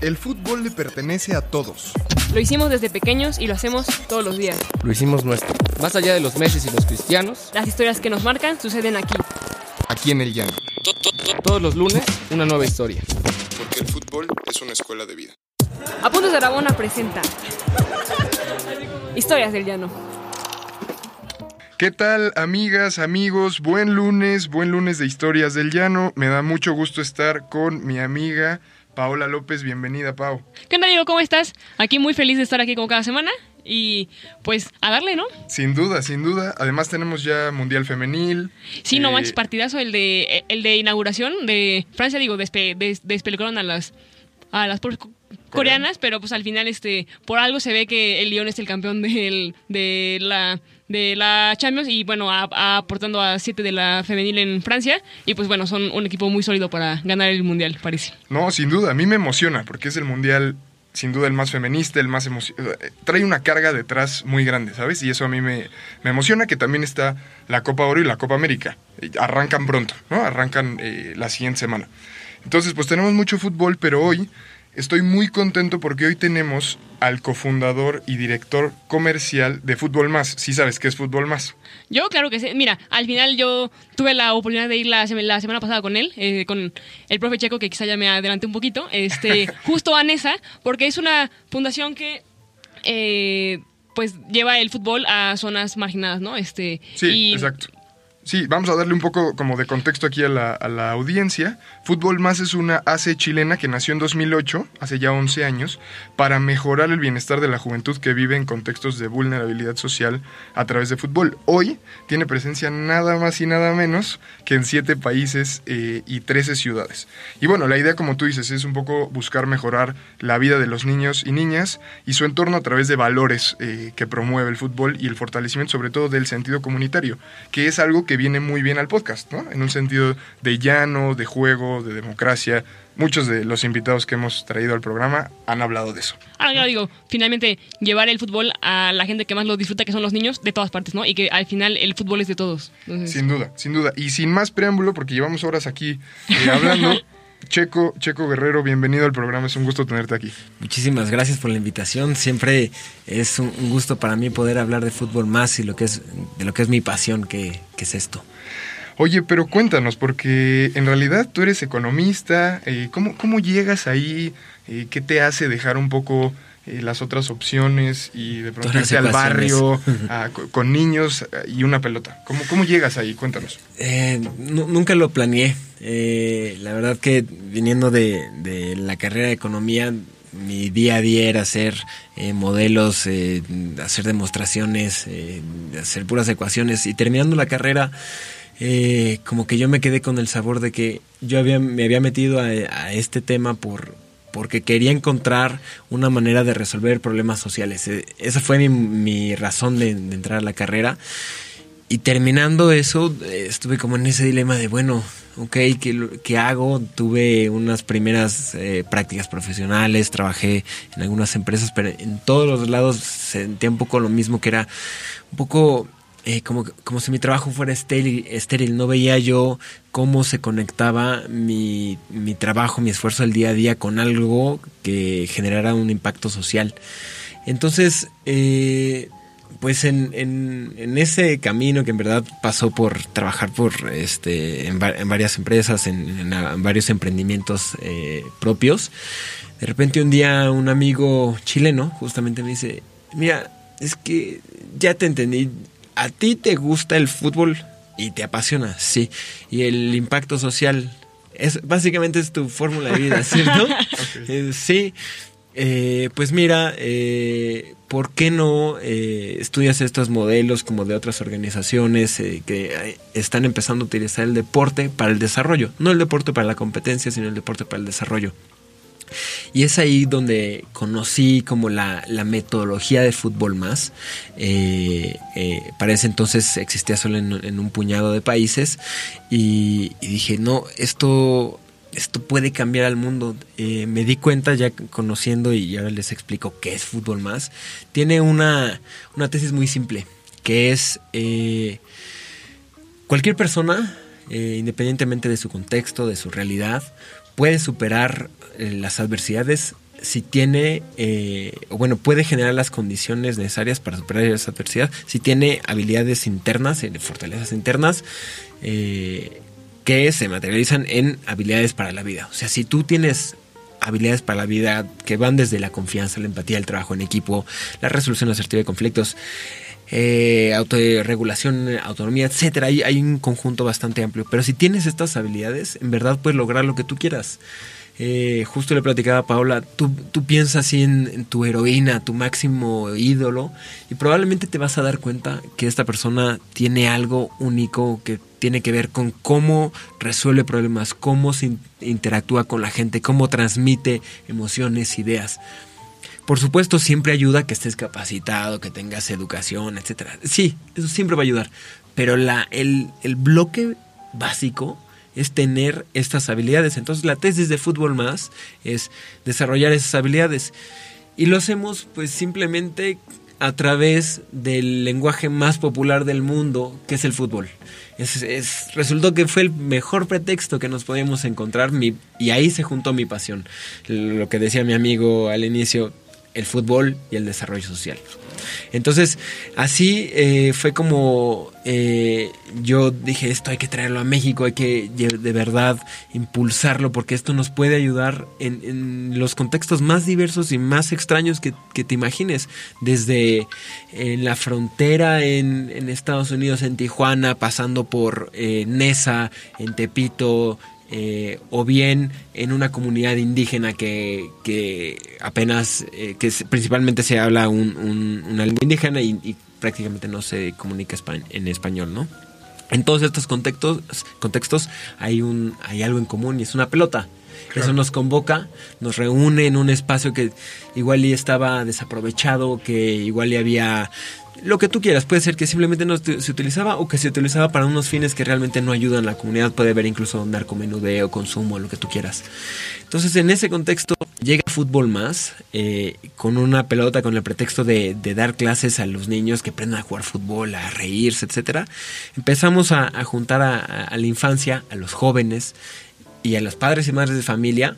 El fútbol le pertenece a todos. Lo hicimos desde pequeños y lo hacemos todos los días. Lo hicimos nuestro. Más allá de los meses y los cristianos. Las historias que nos marcan suceden aquí. Aquí en el llano. Todos los lunes, una nueva historia. Porque el fútbol es una escuela de vida. Apuntes de Aragona presenta Historias del Llano. ¿Qué tal, amigas, amigos? Buen lunes, buen lunes de Historias del Llano. Me da mucho gusto estar con mi amiga Paola López. Bienvenida, Pau. ¿Qué onda, Diego? ¿Cómo estás? Aquí muy feliz de estar aquí como cada semana y pues a darle, ¿no? Sin duda, sin duda. Además tenemos ya Mundial Femenil. Sí, no Eh, manches, partidazo el de el de inauguración de Francia, digo, despe, des- a las a las coreanas, pero pues al final este por algo se ve que el Lyon es el campeón del, de la de la Champions y bueno, aportando a siete de la femenil en Francia y pues bueno, son un equipo muy sólido para ganar el Mundial, parece. No, sin duda. A mí me emociona porque es el Mundial, sin duda, el más feminista, el más emocionante. Trae una carga detrás muy grande, ¿sabes? Y eso a mí me, me emociona que también está la Copa Oro y la Copa América. Eh, Arrancan pronto, ¿no? Arrancan eh, la siguiente semana. Entonces, pues tenemos mucho fútbol, pero hoy estoy muy contento porque hoy tenemos al cofundador y director comercial de Fútbol Más. Sí sabes qué es Fútbol Más. Yo, claro que sí. Mira, al final yo tuve la oportunidad de ir la, la semana pasada con él, eh, con el profe Checo, que quizá ya me adelanté un poquito, este, justo a Nesa, porque es una fundación que eh, pues lleva el fútbol a zonas marginadas, ¿no? Este, Sí, y- exacto. Sí, vamos a darle un poco como de contexto aquí a la, audiencia. Fútbol Más es una AC chilena que nació en 2008, hace ya 11 años, para mejorar el bienestar de la juventud que vive en contextos de vulnerabilidad social a través de fútbol. Hoy tiene presencia nada más y nada menos que en 7 países eh, y 13 ciudades. Y bueno, la idea, como tú dices, es un poco buscar mejorar la vida de los niños y niñas y su entorno a través de valores eh, que promueve el fútbol y el fortalecimiento sobre todo del sentido comunitario, que es algo que viene muy bien al podcast, ¿no? En un sentido de llano, de juego, de democracia. Muchos de los invitados que hemos traído al programa han hablado de eso. Ahora, claro, digo, finalmente llevar el fútbol a la gente que más lo disfruta, que son los niños, de todas partes, ¿no? Y que al final el fútbol es de todos. Entonces, Sin duda, sin duda. Y sin más preámbulo, porque llevamos horas aquí eh, hablando. Checo, Checo Guerrero, bienvenido al programa, es un gusto tenerte aquí. Muchísimas gracias por la invitación. Siempre es un, gusto para mí poder hablar de fútbol más y lo que es de lo que es mi pasión, que, que es esto. Oye, pero cuéntanos, porque en realidad tú eres economista, eh, ¿cómo, ¿cómo llegas ahí? Eh, ¿Qué te hace dejar un poco eh, las otras opciones y de pronto irte al barrio a- co- con niños eh, y una pelota? ¿Cómo, ¿Cómo llegas ahí? Cuéntanos. Eh, nu- nunca lo planeé. Eh, la verdad que viniendo de, de la carrera de economía, mi día a día era hacer eh, modelos, eh, hacer demostraciones, eh, hacer puras ecuaciones y terminando la carrera, eh, como que yo me quedé con el sabor de que yo había, me había metido a, a este tema por porque quería encontrar una manera de resolver problemas sociales. Eh, esa fue mi, mi razón de, de entrar a la carrera. Y terminando eso, estuve como en ese dilema de, bueno, ok, ¿qué, qué hago? Tuve unas primeras eh, prácticas profesionales, trabajé en algunas empresas, pero en todos los lados sentía un poco lo mismo, que era un poco eh, como, como si mi trabajo fuera estéril. No veía yo cómo se conectaba mi, mi trabajo, mi esfuerzo del día a día con algo que generara un impacto social. Entonces, eh, pues en, en, ese camino que en verdad pasó por trabajar por este en, va- en varias empresas, en varios emprendimientos eh, propios, de repente un día un amigo chileno justamente me dice, mira, es que ya te entendí, a ti te gusta el fútbol y te apasiona, sí, y el impacto social, es básicamente es tu fórmula de vida, ¿cierto? Eh, sí. Eh, pues mira, eh, ¿por qué no eh, estudias estos modelos como de otras organizaciones eh, que están empezando a utilizar el deporte para el desarrollo? No el deporte para la competencia, sino el deporte para el desarrollo. Y es ahí donde conocí como la, la metodología de fútbol más. Eh, eh, para ese entonces existía solo en, un puñado de países. Y, y dije, no, esto, esto puede cambiar al mundo. Eh, me di cuenta ya conociendo y ahora les explico qué es fútbol más. Tiene una, una tesis muy simple, que es cualquier persona, independientemente de su contexto, de su realidad, puede superar eh, las adversidades si tiene, eh, bueno, puede generar las condiciones necesarias para superar esa adversidad, si tiene habilidades internas, eh, fortalezas internas, eh, que se materializan en habilidades para la vida. O sea, si tú tienes habilidades para la vida que van desde la confianza, la empatía, el trabajo en equipo, la resolución asertiva de conflictos, eh, autorregulación, autonomía, etcétera. Hay, hay, un conjunto bastante amplio. Pero si tienes estas habilidades, en verdad puedes lograr lo que tú quieras. Eh, justo le platicaba a Paula, tú, tú piensas así en, en, tu heroína, tu máximo ídolo, y probablemente te vas a dar cuenta que esta persona tiene algo único que tiene que ver con cómo resuelve problemas, cómo se interactúa con la gente, cómo transmite emociones, ideas. Por supuesto, siempre ayuda que estés capacitado, que tengas educación, etcétera. Sí, eso siempre va a ayudar. Pero el, bloque básico es tener estas habilidades. Entonces la tesis de Fútbol Más es desarrollar esas habilidades. Y lo hacemos pues simplemente a través del lenguaje más popular del mundo, que es el fútbol. Es, es, resultó que fue el mejor pretexto que nos podíamos encontrar y ahí se juntó mi pasión. Lo que decía mi amigo al inicio, el fútbol y el desarrollo social. Entonces, así eh, fue como eh, yo dije, esto hay que traerlo a México, hay que de verdad impulsarlo, porque esto nos puede ayudar en, los contextos más diversos y más extraños que, te imagines, desde en la frontera en, en, Estados Unidos, en Tijuana, pasando por eh, Nesa, en Tepito, eh, o bien en una comunidad indígena que, que apenas, eh, que principalmente se habla un, un, una lengua indígena y, y, prácticamente no se comunica en español, ¿no? En todos estos contextos, contextos hay, un, hay algo en común y es una pelota. Claro. Eso nos convoca, nos reúne en un espacio que igual y estaba desaprovechado, que igual y había lo que tú quieras. Puede ser que simplemente no se utilizaba o que se utilizaba para unos fines que realmente no ayudan a la comunidad. Puede haber incluso narcomenudeo, consumo, lo que tú quieras. Entonces, en ese contexto, llega Fútbol Más eh, con una pelota, con el pretexto de, dar clases a los niños que aprendan a jugar fútbol, a reírse, etcétera. Empezamos a, a juntar a, a la infancia, a los jóvenes y a los padres y madres de familia.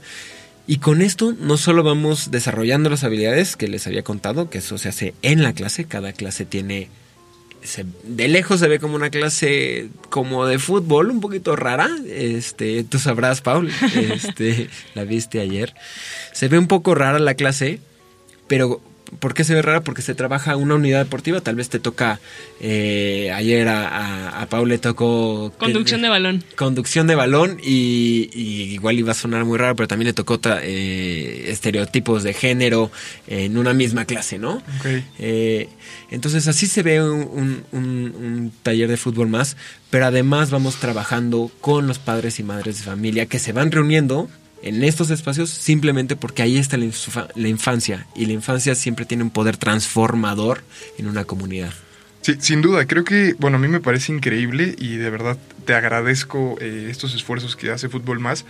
Y con esto no solo vamos desarrollando las habilidades que les había contado, que eso se hace en la clase, cada clase tiene... De lejos se ve como una clase como de fútbol, un poquito rara. Este, tú sabrás, Paul, este, la viste ayer. Se ve un poco rara la clase, pero ¿Por qué se ve rara? Porque se trabaja una unidad deportiva. Tal vez te toca. Eh, ayer a, a, a, Paul le tocó. Conducción de balón. Conducción de balón. Y, y, igual iba a sonar muy raro, pero también le tocó eh, estereotipos de género en una misma clase, ¿no? Okay. Eh, entonces, así se ve un, un, un, un taller de fútbol más. Pero además vamos trabajando con los padres y madres de familia que se van reuniendo en estos espacios simplemente porque ahí está la, infa la, infancia y la infancia siempre tiene un poder transformador en una comunidad. Sí, sin duda, creo que, bueno, a mí me parece increíble y de verdad te agradezco eh, estos esfuerzos que hace Fútbol Más.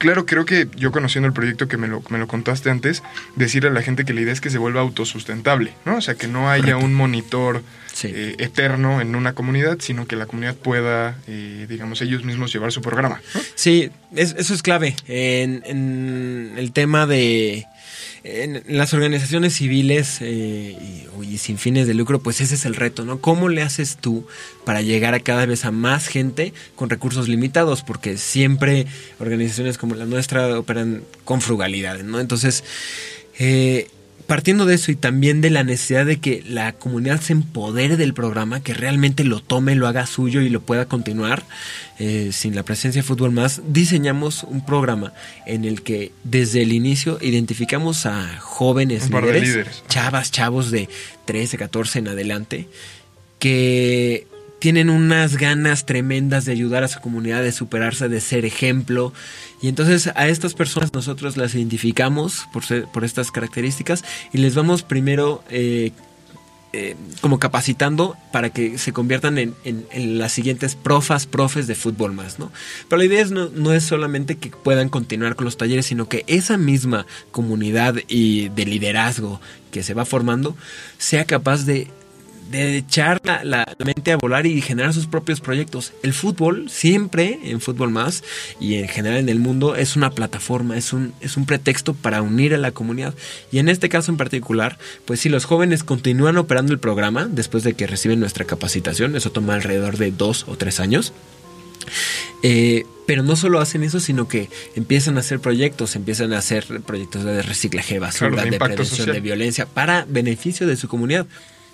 Claro, creo que yo conociendo el proyecto que me lo, me lo contaste antes, decirle a la gente que la idea es que se vuelva autosustentable, ¿no? O sea, que no haya Correcto. un monitor sí. eh, eterno en una comunidad, sino que la comunidad pueda, eh, digamos, ellos mismos llevar su programa. ¿no? Sí, es, eso es clave. En, en, el tema de. En las organizaciones civiles eh, y, y, sin fines de lucro, pues ese es el reto, ¿no? ¿Cómo le haces tú para llegar a cada vez a más gente con recursos limitados? Porque siempre organizaciones como la nuestra operan con frugalidad, ¿no? Entonces, eh, partiendo de eso y también de la necesidad de que la comunidad se empodere del programa, que realmente lo tome, lo haga suyo y lo pueda continuar, eh, sin la presencia de Fútbol Más, diseñamos un programa en el que desde el inicio identificamos a jóvenes líderes, líderes, chavas, chavos de 13, 14 en adelante, que tienen unas ganas tremendas de ayudar a su comunidad, de superarse, de ser ejemplo. Y entonces a estas personas nosotros las identificamos por, por estas características y les vamos primero eh, eh, como capacitando para que se conviertan en, en, en, las siguientes profas, profes de fútbol más, ¿no? Pero la idea es no, no, es solamente que puedan continuar con los talleres, sino que esa misma comunidad y de liderazgo que se va formando sea capaz de de echar la, la mente a volar y generar sus propios proyectos. El fútbol, siempre en Fútbol Más y en general en el mundo, es una plataforma, es un, es un pretexto para unir a la comunidad. Y en este caso en particular, pues si los jóvenes continúan operando el programa después de que reciben nuestra capacitación, eso toma alrededor de dos o tres años. Eh, pero no solo hacen eso, sino que empiezan a hacer proyectos, empiezan a hacer proyectos de reciclaje de basura, Claro, de prevención social. de violencia, para beneficio de su comunidad.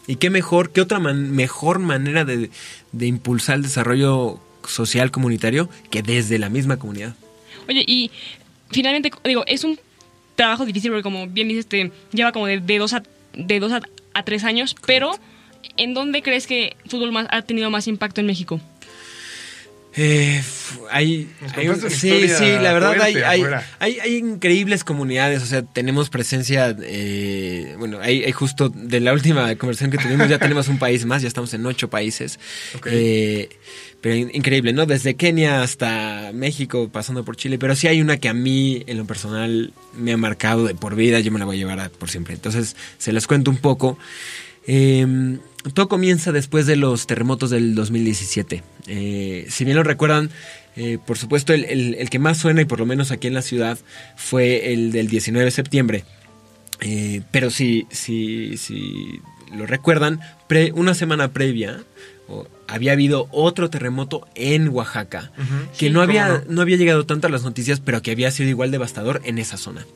Y qué mejor, qué otra man- mejor manera de, de impulsar el desarrollo social comunitario que desde la misma comunidad. Oye, y finalmente, digo, es un trabajo difícil porque como bien dices, te lleva como de, de dos, a, de dos a, a tres años, pero ¿en dónde crees que Fútbol Más ha tenido más impacto en México? Eh, hay, sí, sí, la verdad hay, hay, hay, increíbles comunidades, o sea, tenemos presencia, eh, bueno, hay, justo de la última conversación que tuvimos, ya tenemos un país más, ya estamos en ocho países, Ok. Eh, pero in- increíble, ¿no? Desde Kenia hasta México, pasando por Chile, pero sí hay una que a mí, en lo personal, me ha marcado de por vida, yo me la voy a llevar a- por siempre. Entonces, se las cuento un poco. Eh, todo comienza después de los terremotos del 2017. Eh, si bien lo recuerdan, eh, por supuesto el, el- el que más suena, y por lo menos aquí en la ciudad, fue el del 19 de septiembre. Eh, pero si, si, si lo recuerdan, pre- una semana previa había habido otro terremoto en Oaxaca, que Sí, no, había, no. no había llegado tanto a las noticias, pero que había sido igual devastador en esa zona.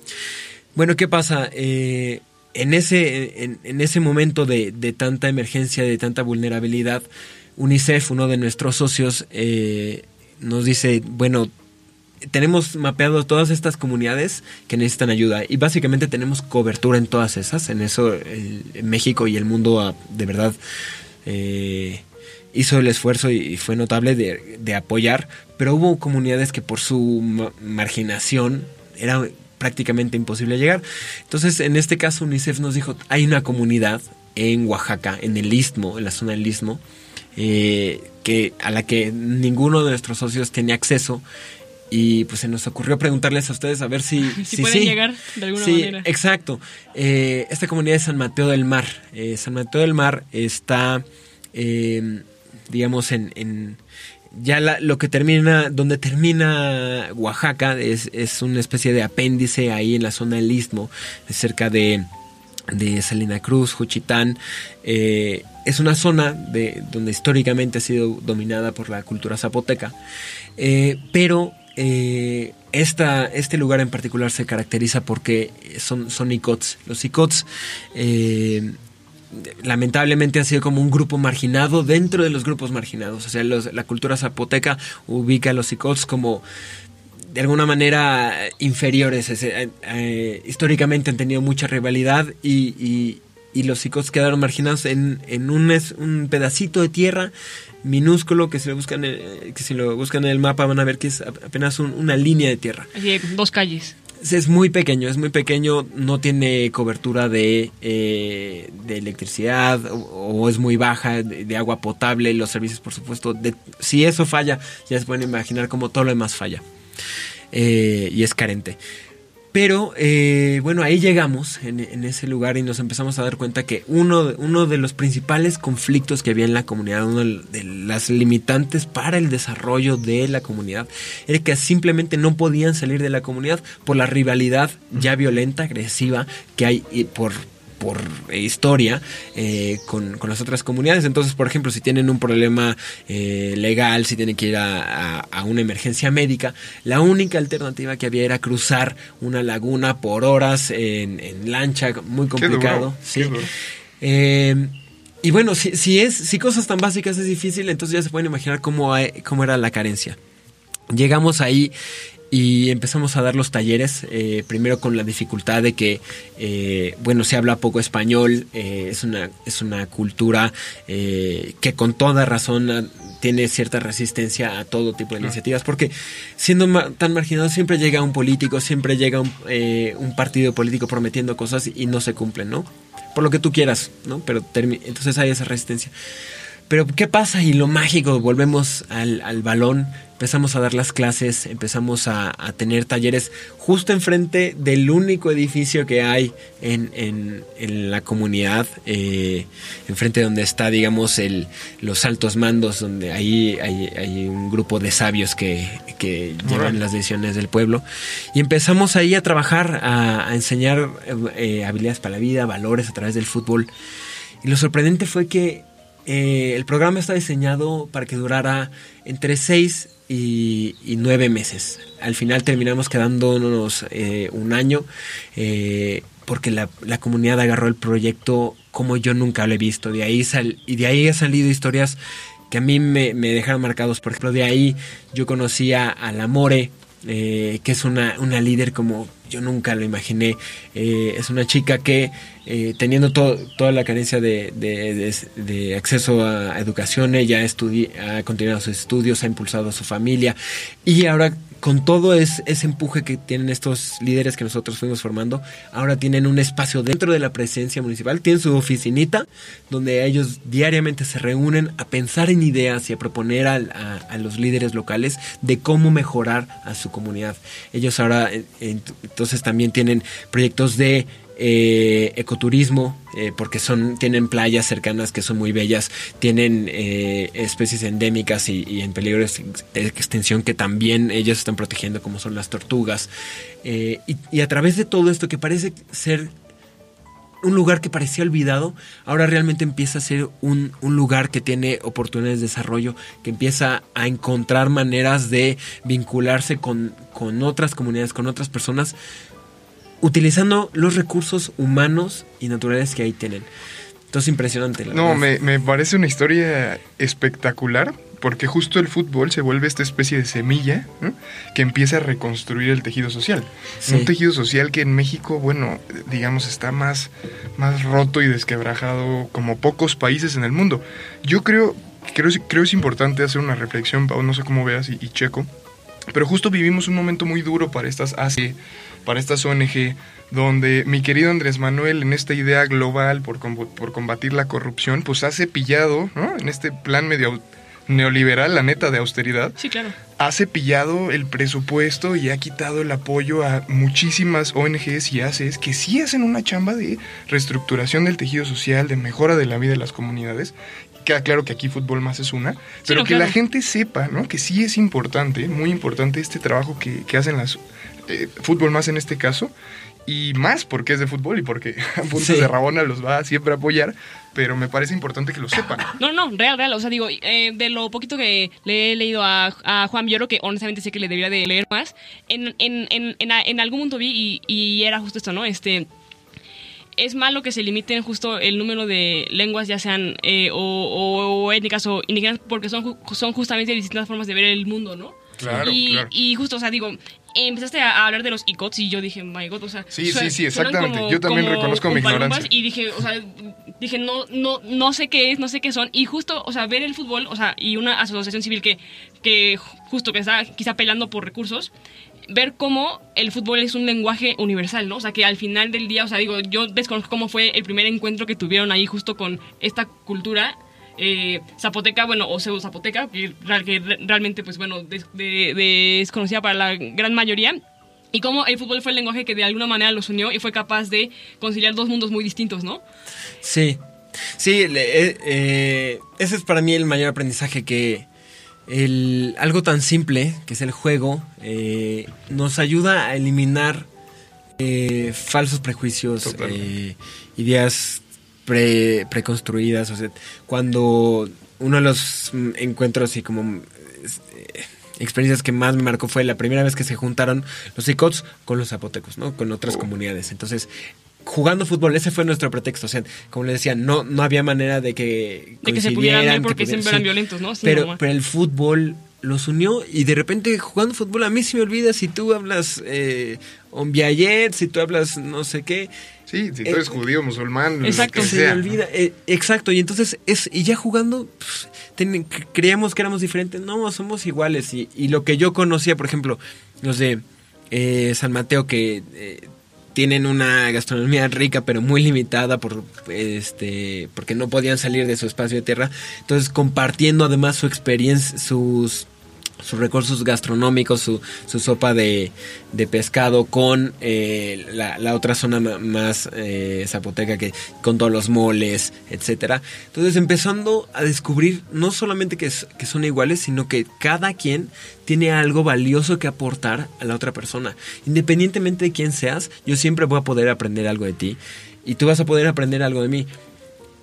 Bueno, ¿qué pasa? Eh, en, ese, en, ese momento de, de tanta emergencia, de tanta vulnerabilidad, UNICEF, uno de nuestros socios, eh, nos dice, bueno, tenemos mapeado todas estas comunidades que necesitan ayuda y básicamente tenemos cobertura en todas esas. En eso México y el mundo ah, de verdad eh, hizo el esfuerzo y, fue notable de, de apoyar, pero hubo comunidades que por su ma- marginación era prácticamente imposible llegar. Entonces, en este caso, UNICEF nos dijo, hay una comunidad en Oaxaca, en el Istmo, en la zona del Istmo, eh, que, a la que ninguno de nuestros socios tenía acceso. Y pues se nos ocurrió preguntarles a ustedes a ver si, Si si pueden sí. llegar de alguna Sí, manera. Exacto. Eh, esta comunidad de San Mateo del Mar. Eh, San Mateo del Mar está, digamos, en, en- ya la- lo que termina, donde termina Oaxaca es, es una especie de apéndice ahí en la zona del Istmo, cerca de, de Salina Cruz, Juchitán. Eh, es una zona de, donde históricamente ha sido dominada por la cultura zapoteca, Eh, pero eh, esta, este lugar en particular se caracteriza porque son, son icots. Los icots lamentablemente ha sido como un grupo marginado dentro de los grupos marginados. O sea, los- la cultura zapoteca ubica a los icots como de alguna manera inferiores. Es, eh, eh, históricamente han tenido mucha rivalidad y, y- y los icots quedaron marginados en, en un, un pedacito de tierra minúsculo que si lo buscan eh, que si lo buscan en el mapa van a ver que es ap- apenas un- una línea de tierra. Dos calles. Es- muy pequeño, es muy pequeño, no tiene cobertura de, eh, de electricidad o, es muy baja, de, de agua potable, los servicios por supuesto, de- si eso falla, ya se pueden imaginar cómo todo lo demás falla Eh, y es carente. Pero eh, bueno, ahí llegamos en, en ese lugar y nos empezamos a dar cuenta que uno, uno de los principales conflictos que había en la comunidad, una de las limitantes para el desarrollo de la comunidad, era que simplemente no podían salir de la comunidad por la rivalidad ya violenta, agresiva que hay y por por historia eh, con, con las otras comunidades. Entonces, por ejemplo, si tienen un problema eh, legal, si tienen que ir a, a- a una emergencia médica, la única alternativa que había era cruzar una laguna por horas en, en lancha, muy complicado. qué sí. duro. Eh, y bueno, si, si es, si cosas tan básicas es difícil, entonces ya se pueden imaginar cómo, hay- cómo era la carencia. Llegamos ahí y empezamos a dar los talleres, eh, primero con la dificultad de que, eh, bueno, se habla poco español, eh, es, una, es una cultura eh, que con toda razón ah, tiene cierta resistencia a todo tipo de iniciativas, porque siendo ma- tan marginado siempre llega un político, siempre llega un, eh, un partido político prometiendo cosas y no se cumplen, ¿no? Por lo que tú quieras, ¿no? Pero entonces hay esa resistencia. Pero ¿qué pasa? Y lo mágico, volvemos al, al balón, empezamos a dar las clases, empezamos a, a, tener talleres justo enfrente del único edificio que hay en, en, en la comunidad, eh, enfrente donde está, digamos, el, los altos mandos, donde ahí hay, hay un grupo de sabios que, que llevan las decisiones del pueblo. Y empezamos ahí a trabajar, a, a enseñar eh, habilidades para la vida, valores a través del fútbol. Y lo sorprendente fue que eh, el programa está diseñado para que durara entre 6 y, y 9 meses. Al final terminamos quedándonos eh, un año eh, porque la, comunidad agarró el proyecto como yo nunca lo he visto. De ahí sal, y de ahí han salido historias que a mí me, me, dejaron marcados. Por ejemplo, de ahí yo conocía a la More, eh, que es una, una líder como yo nunca lo imaginé. Eh, es una chica que, eh, teniendo to toda la carencia de, de, de, acceso a educación, ella ha continuado sus estudios, ha impulsado a su familia y ahora con todo es, ese empuje que tienen estos líderes que nosotros fuimos formando, ahora tienen un espacio dentro de la presencia municipal, tienen su oficinita donde ellos diariamente se reúnen a pensar en ideas y a proponer a, los líderes locales de cómo mejorar a su comunidad. Ellos ahora entonces también tienen proyectos de eh, ecoturismo, eh, porque son, tienen playas cercanas que son muy bellas, tienen eh, especies endémicas y, en peligro de extinción que también ellos están protegiendo, como son las tortugas. Y, y, a través de todo esto que parece ser un lugar que parecía olvidado, ahora realmente empieza a ser un, un, lugar que tiene oportunidades de desarrollo, que empieza a encontrar maneras de vincularse con, con otras comunidades, con otras personas, utilizando los recursos humanos y naturales que ahí tienen. Entonces, impresionante. La no, me, me, parece una historia espectacular, porque justo el fútbol se vuelve esta especie de semilla ¿no? que empieza a reconstruir el tejido social. Sí. Un tejido social que en México, bueno, digamos, está más, más roto y desquebrajado como pocos países en el mundo. Yo creo, creo, creo es importante hacer una reflexión, Pau, no sé cómo veas, y, y Checo, pero justo vivimos un momento muy duro para estas AC para estas ONG, donde mi querido Andrés Manuel, en esta idea global por, por combatir la corrupción, pues ha cepillado, ¿no? En este plan medio neoliberal, la neta, de austeridad. Sí, claro. Ha cepillado el presupuesto y ha quitado el apoyo a muchísimas ONGs y ACES que sí hacen una chamba de reestructuración del tejido social, de mejora de la vida de las comunidades. Queda claro que aquí Fútbol Más es una, pero sí, no, que claro. la gente sepa, ¿no? Que sí es importante, muy importante este trabajo que, que hacen las eh, fútbol más en este caso, y más porque es de fútbol y porque a puntos sí. de Rabona los va a siempre a apoyar, pero me parece importante que lo sepan. No, no, real, real. O sea, digo, eh, de lo poquito que le he leído a, a, Juan Villoro, que honestamente sé que le debería de leer más, en, en, en, en, en algún punto vi y, y era justo esto, ¿no? Este es malo que se limiten justo el número de lenguas, ya sean eh, o, o, o, étnicas o indígenas, porque son, son justamente distintas formas de ver el mundo, ¿no? Claro, y, claro. y justo, o sea, digo, empezaste a hablar de los ICOTS y yo dije, my God, o sea... Sí, sí, sí, exactamente. Como, yo también reconozco mi ignorancia. Y dije, o sea, dije, no, no, no sé qué es, no sé qué son. Y justo, o sea, ver el fútbol, o sea, y una asociación civil que, que justo que está quizá pelando por recursos, ver cómo el fútbol es un lenguaje universal, ¿no? O sea, que al final del día, o sea, digo, yo desconozco cómo fue el primer encuentro que tuvieron ahí justo con esta cultura eh, zapoteca, bueno, o pseudo zapoteca, que, que realmente, pues bueno, de, de, desconocida para la gran mayoría. Y cómo el fútbol fue el lenguaje que de alguna manera los unió y fue capaz de conciliar dos mundos muy distintos, ¿no? Sí, sí, eh, eh, ese es para mí el mayor aprendizaje que el, algo tan simple, que es el juego, eh, nos ayuda a eliminar eh, falsos prejuicios, ideas pre, preconstruidas. O sea, cuando uno de los encuentros y como eh, experiencias que más me marcó fue la primera vez que se juntaron los ICOTS con los zapotecos, ¿no? Con otras oh. comunidades. Entonces, jugando fútbol, ese fue nuestro pretexto. O sea, como le decía, no, no había manera de que. De que se pudieran ver porque siempre eran violentos, ¿no? Sí, pero, pero el fútbol los unió y de repente jugando fútbol a mí se me olvida si tú hablas eh, Ombiayet, si tú hablas no sé qué. Sí, si tú eres eh, judío, musulmán, exacto, se me olvida. Eh, exacto, y entonces es y ya jugando pues, ten, creíamos que éramos diferentes, no, somos iguales y, y, lo que yo conocía, por ejemplo, los de eh, San Mateo que tienen una gastronomía rica pero muy limitada por este porque no podían salir de su espacio de tierra entonces compartiendo además su experiencia sus sus recursos gastronómicos, su, su sopa de, de, pescado con eh, la, la, otra zona más eh, zapoteca que con todos los moles, etcétera. Entonces empezando a descubrir no solamente que, que son iguales, sino que cada quien tiene algo valioso que aportar a la otra persona. Independientemente de quién seas, yo siempre voy a poder aprender algo de ti y tú vas a poder aprender algo de mí.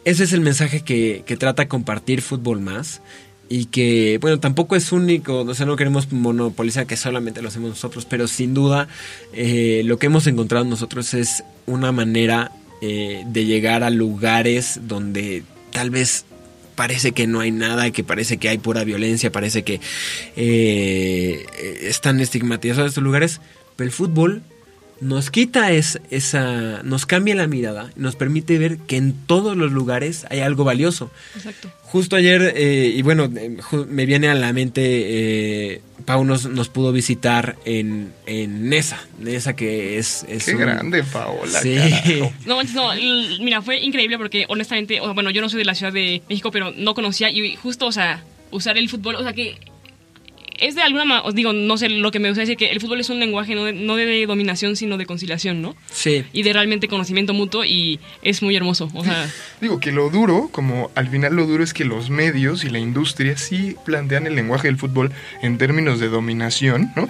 Ese es el mensaje que, que trata compartir Fútbol Más y que, bueno, tampoco es único, o sea, no queremos monopolizar que solamente lo hacemos nosotros, pero sin duda eh, lo que hemos encontrado nosotros es una manera eh, de llegar a lugares donde tal vez parece que no hay nada, que parece que hay pura violencia, parece que eh, están estigmatizados estos lugares, pero el fútbol nos quita es, esa, nos cambia la mirada, nos permite ver que en todos los lugares hay algo valioso. Exacto. Justo ayer, eh, y bueno, me viene a la mente, eh, Pau nos, nos, pudo visitar en, en Nesa, Nesa que es... es Qué un... grande, Paola. Sí. No, no, mira, fue increíble porque honestamente, o, bueno, yo no soy de la Ciudad de México, pero no conocía y justo, o sea, usar el fútbol, o sea, que es de alguna manera, os digo, no sé lo que me gusta decir, que el fútbol es un lenguaje no de, no de, dominación, sino de conciliación, ¿no? Sí. Y de realmente conocimiento mutuo y es muy hermoso. O sea, Digo que lo duro, como al final lo duro es que los medios y la industria sí plantean el lenguaje del fútbol en términos de dominación, ¿no?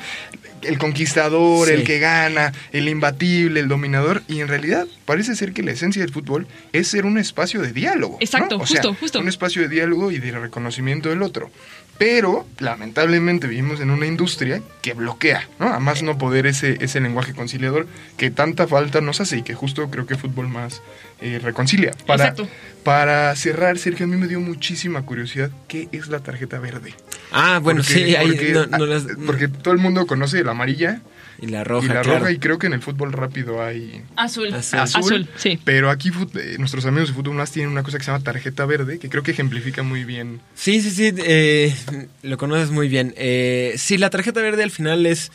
El conquistador, Sí. el que gana, el imbatible, el dominador, y en realidad parece ser que la esencia del fútbol es ser un espacio de diálogo. ¿no? Exacto, O sea, justo, justo. Un espacio de diálogo y de reconocimiento del otro. Pero, lamentablemente, vivimos en una industria que bloquea, ¿no? A más no poder ese, ese lenguaje conciliador que tanta falta nos hace y que justo creo que fútbol más eh, reconcilia. Para, Exacto. para cerrar, Sergio, a mí me dio muchísima curiosidad qué es la tarjeta verde. Ah, bueno, Porque- sí, ahí porque, no, no las- porque todo el mundo conoce la amarilla y la roja, y la claro. roja y creo que en el fútbol rápido hay azul. Azul. Azul, sí. pero aquí eh, nuestros amigos de Fútbol Más tienen una cosa que se llama tarjeta verde, que creo que ejemplifica muy bien. Sí, sí, sí, eh, lo conoces muy bien. Eh, sí, la tarjeta verde al final es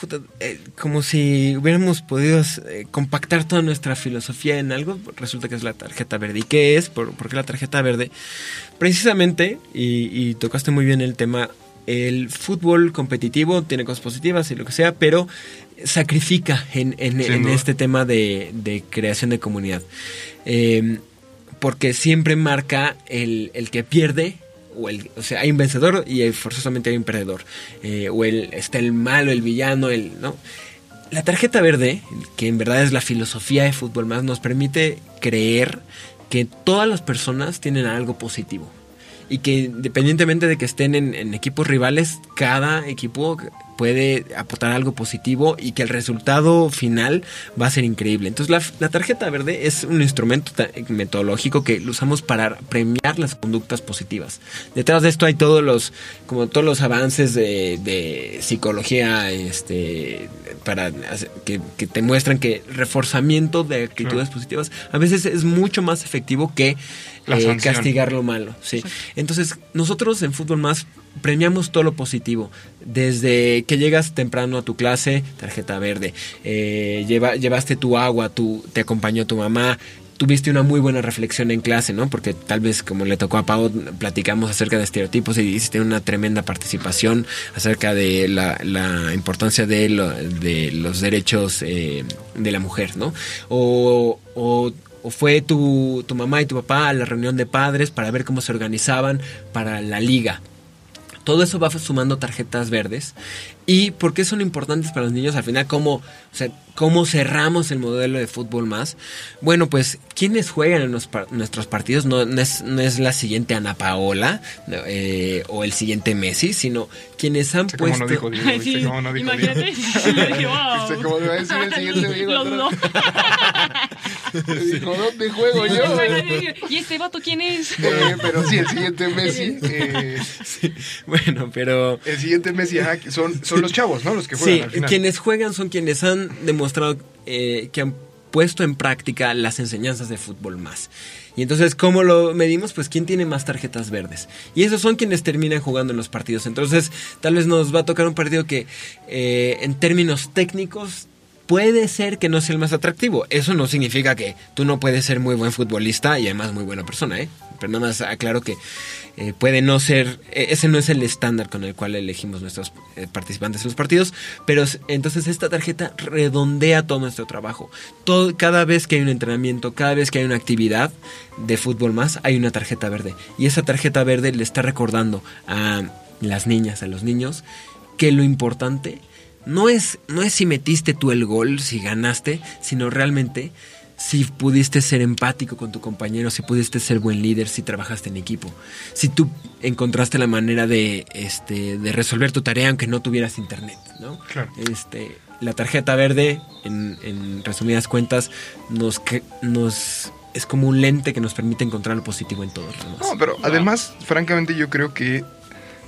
puta, eh, como si hubiéramos podido eh, compactar toda nuestra filosofía en algo. Resulta que es la tarjeta verde. ¿Y qué es? ¿Por, por qué la tarjeta verde? Precisamente, y, y tocaste muy bien el tema, el fútbol competitivo tiene cosas positivas y lo que sea, pero sacrifica en, este tema de, de creación de comunidad. Eh, porque siempre marca el, el que pierde. O, el, o sea, hay un vencedor y hay- forzosamente hay un perdedor. Eh, o el, está el malo, el villano, el. ¿no? La tarjeta verde, que en verdad es la filosofía de fútbol más, nos permite creer que todas las personas tienen algo positivo. Y que independientemente de que estén en, en equipos rivales, cada equipo puede aportar algo positivo y que el resultado final va a ser increíble. Entonces la, la tarjeta verde es un instrumento metodológico que usamos para premiar las conductas positivas. Detrás de esto hay todos los, como todos los avances de, de psicología, este, para que, que te muestran que reforzamiento de actitudes positivas a veces es mucho más efectivo que eh, castigar lo malo. Sí. Entonces, nosotros en Fútbol Más premiamos todo lo positivo. Desde que llegas temprano a tu clase, tarjeta verde. Eh, lleva- llevaste tu agua, tu, te acompañó tu mamá. Tuviste una muy buena reflexión en clase, ¿no? Porque tal vez, como le tocó a Pau, platicamos acerca de estereotipos y hiciste una tremenda participación acerca de la, la importancia de, lo- de los derechos eh, de la mujer, ¿no? O, o o fue tu, tu mamá y tu papá a la reunión de padres para ver cómo se organizaban para la liga. Todo eso va sumando tarjetas verdes. ¿Y por qué son importantes para los niños? Al final, ¿cómo, o sea, cómo cerramos el modelo de fútbol más? Bueno, pues, quienes juegan en los par- nuestros partidos no, no es, no es la siguiente Ana Paola eh, o el siguiente Messi, sino quienes han ¿Viste cómo puesto... no dijo Diego? ¿Viste Sí, cómo no dijo imagínate. Sí. Dijo, ¿dónde juego yo? ¿Y este vato quién es? Eh, pero sí, el siguiente Messi. eh, Bueno, pero... el siguiente Messi ajá, que son, son los chavos, ¿no? Los que juegan Sí, al final. quienes juegan son quienes han demostrado eh, que han puesto en práctica las enseñanzas de fútbol más. Y entonces, ¿cómo lo medimos? Pues quién tiene más tarjetas verdes. Y esos son quienes terminan jugando en los partidos. Entonces, tal vez nos va a tocar un partido que eh, en términos técnicos puede ser que no sea el más atractivo. Eso no significa que tú no puedes ser muy buen futbolista y además muy buena persona, ¿eh? Pero nada más aclaro que eh, puede no ser, eh, ese no es el estándar con el cual elegimos nuestros eh, participantes en los partidos, pero entonces esta tarjeta redondea todo nuestro trabajo. Todo, cada vez que hay un entrenamiento, cada vez que hay una actividad de fútbol más, hay una tarjeta verde. Y esa tarjeta verde le está recordando a las niñas, a los niños, que lo importante no es, no es si metiste tú el gol, si ganaste, sino realmente si pudiste ser empático con tu compañero, si pudiste ser buen líder, si trabajaste en equipo, si tú encontraste la manera de, este, de resolver tu tarea aunque no tuvieras internet, ¿no? Claro. Este, la tarjeta verde, en, en resumidas cuentas, nos, que- nos es como un lente que nos permite encontrar lo positivo en todos los demás. No, pero además, francamente, yo creo que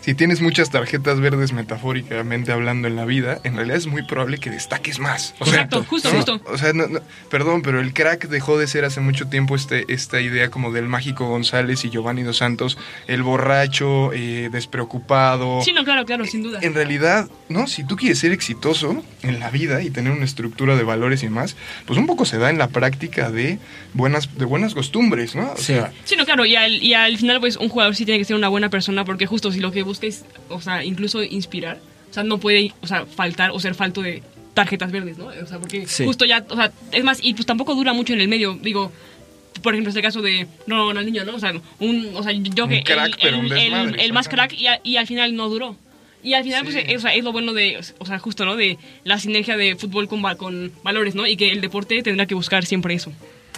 si tienes muchas tarjetas verdes metafóricamente hablando en la vida, en realidad es muy probable que destaques más. O sea, Exacto, justo, ¿no? justo. O sea, no- no, perdón, pero el crack dejó de ser hace mucho tiempo este, esta idea como del mágico González y Giovanni Dos Santos, el borracho, eh, despreocupado. Sí, no, claro, claro, sin duda. En realidad, no, si tú quieres ser exitoso en la vida y tener una estructura de valores y más, pues un poco se da en la práctica de buenas, de buenas costumbres, ¿no? O Sí. sea, Sí, no, claro, y al, y al final, pues, un jugador sí tiene que ser una buena persona, porque justo si lo que busca es, o sea, incluso inspirar, o sea, no puede, o sea, faltar o ser falto de tarjetas verdes, ¿no? O sea, porque Sí. justo ya, o sea, es más, y pues tampoco dura mucho en el medio, digo, por ejemplo, este caso de no, Ronaldinho, ¿no? O sea, un, o sea yo que crack, el, el- el- más crack y, a- y al final no duró. Y al final, Sí. pues, es, o sea, es lo bueno de, o sea, justo, ¿no? De la sinergia de fútbol con, con valores, ¿no? Y que el deporte tendrá que buscar siempre eso.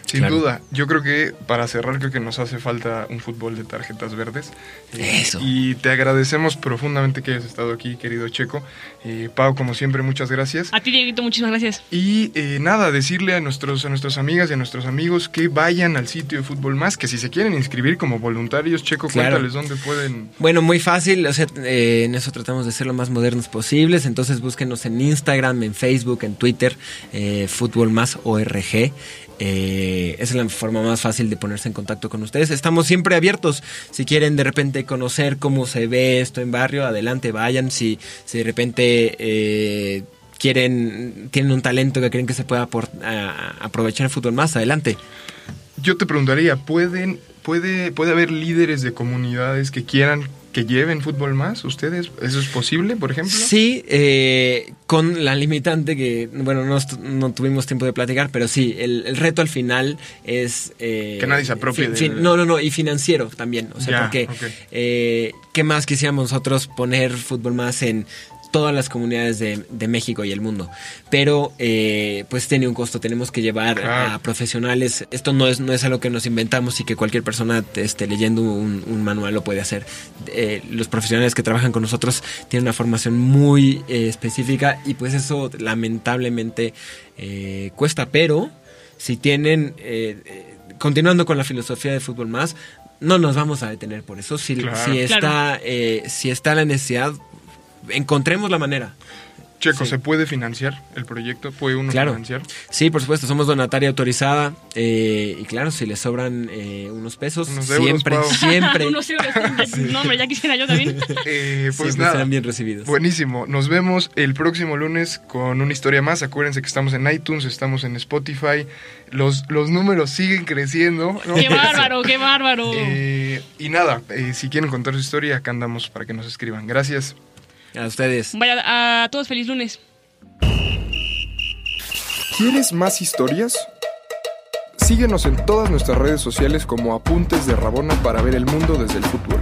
Sin Claro. duda, yo creo que para cerrar creo que nos hace falta un fútbol de tarjetas verdes. Eh, Eso. Y te agradecemos profundamente que hayas estado aquí, querido Checo. Eh, Pau, como siempre, muchas gracias. A ti, Dieguito, muchísimas gracias. Y eh, nada, decirle a, nuestros, a nuestras amigas y a nuestros amigos que vayan al sitio de Fútbol Más, que si se quieren inscribir como voluntarios, Checo, Claro. cuéntales dónde pueden... Bueno, muy fácil, o sea, eh, en eso tratamos de ser lo más modernos posibles, entonces búsquenos en Instagram, en Facebook, en Twitter, eh, Fútbol Más ORG. Eh, es la forma más fácil de ponerse en contacto con ustedes. Estamos siempre abiertos. Si quieren de repente conocer cómo se ve esto en barrio, adelante vayan. Si, si de repente eh, quieren, tienen un talento que creen que se pueda aprovechar en fútbol más, adelante. Yo te preguntaría, ¿pueden, puede, ¿puede haber líderes de comunidades que quieran que lleven Fútbol Más? ¿Ustedes? ¿Eso es posible, por ejemplo? Sí, eh, con la limitante que, bueno, no, no tuvimos tiempo de platicar, pero sí, el, el reto al final es... eh, Que nadie se apropie fin- de- no, no, no, y financiero también. O sea, Ya, porque, eh, ¿qué más quisiéramos nosotros poner fútbol más en todas las comunidades de, de México y el mundo? Pero, eh, pues tiene un costo, tenemos que llevar Claro. a profesionales. Esto no es, no es algo que nos inventamos y que cualquier persona esté leyendo un, un manual lo puede hacer. Eh, los profesionales que trabajan con nosotros tienen una formación muy eh, específica y pues eso lamentablemente eh, cuesta, pero si tienen, continuando con la filosofía de fútbol más, no nos vamos a detener por eso. Si, Claro. si está, Claro. eh, si está la necesidad, encontremos la manera. Checo, Sí. ¿se puede financiar el proyecto? ¿Puede uno Claro. financiar? Sí, por supuesto, somos donataria autorizada eh, y claro, si le sobran eh, unos pesos, Unos euros, siempre, Pau. siempre, Unos euros. No, hombre, ya quisiera yo también. Eh, pues siempre nada. serán bien recibidos. Buenísimo. Nos vemos el próximo lunes con una historia más. Acuérdense que estamos en iTunes, estamos en Spotify. Los, los números siguen creciendo. ¿no? ¡Qué bárbaro, qué bárbaro! Eh, y nada, eh, si quieren contar su historia, acá andamos para que nos escriban. Gracias. A ustedes. Vaya, a todos feliz lunes. ¿Quieres más historias? Síguenos en todas nuestras redes sociales como Apuntes de Rabona para ver el mundo desde el fútbol.